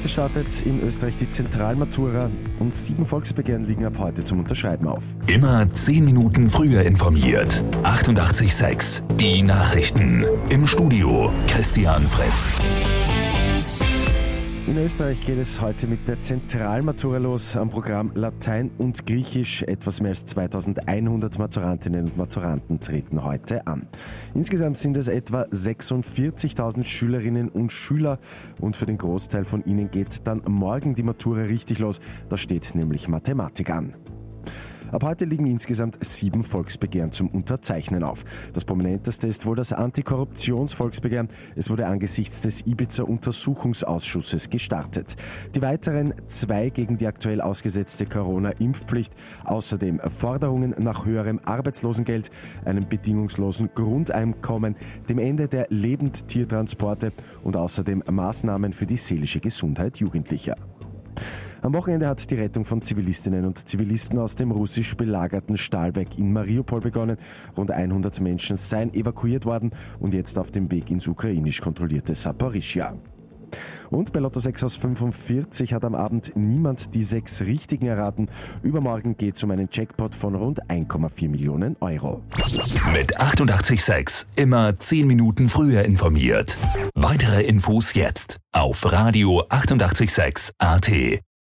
Heute startet in Österreich die Zentralmatura und sieben Volksbegehren liegen ab heute zum Unterschreiben auf. Immer zehn Minuten früher informiert. 88.6 Die Nachrichten. Im Studio Christian Fritz. In Österreich geht es heute mit der Zentralmatura los. Am Programm Latein und Griechisch. Etwas mehr als 2100 Maturantinnen und Maturanten treten heute an. Insgesamt sind es etwa 46.000 Schülerinnen und Schüler und für den Großteil von ihnen geht dann morgen die Matura richtig los. Da steht nämlich Mathematik an. Ab heute liegen insgesamt sieben Volksbegehren zum Unterzeichnen auf. Das prominenteste ist wohl das Antikorruptionsvolksbegehren. Es wurde angesichts des Ibiza-Untersuchungsausschusses gestartet. Die weiteren zwei gegen die aktuell ausgesetzte Corona-Impfpflicht, außerdem Forderungen nach höherem Arbeitslosengeld, einem bedingungslosen Grundeinkommen, dem Ende der Lebendtiertransporte und außerdem Maßnahmen für die seelische Gesundheit Jugendlicher. Am Wochenende hat die Rettung von Zivilistinnen und Zivilisten aus dem russisch belagerten Stahlwerk in Mariupol begonnen. Rund 100 Menschen seien evakuiert worden und jetzt auf dem Weg ins ukrainisch kontrollierte Saporischia. Und bei Lotto 6 aus 45 hat am Abend niemand die sechs Richtigen erraten. Übermorgen geht es um einen Jackpot von rund 1,4 Millionen Euro. Mit 88.6 immer 10 Minuten früher informiert. Weitere Infos jetzt auf Radio 88.6 AT.